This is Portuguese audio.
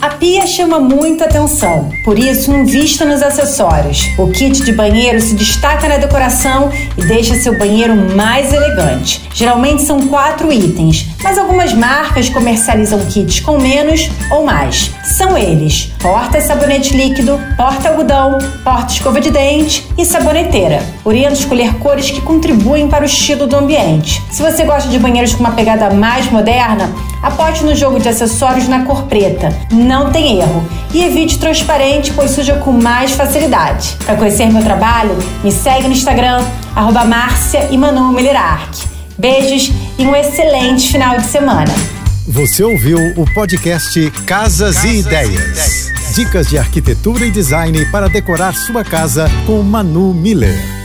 A pia chama muita atenção, por isso invista nos acessórios. O kit de banheiro se destaca na decoração e deixa seu banheiro mais elegante. Geralmente são quatro itens, mas algumas marcas comercializam kits com menos ou mais. São eles: porta sabonete líquido, porta algodão, porta escova de dente e saboneteira. Oriento escolher cores que contribuem para o estilo do ambiente. Se você gosta de banheiros com uma pegada mais moderna, aposte no jogo de acessórios na cor preta não tem erro. E evite transparente, pois suja com mais facilidade. Para conhecer meu trabalho, me segue no Instagram, arroba Márcia Beijos e um excelente final de semana. Você ouviu o podcast Casas, Casas e, ideias. e Ideias. Dicas de arquitetura e design para decorar sua casa com Manu Miller.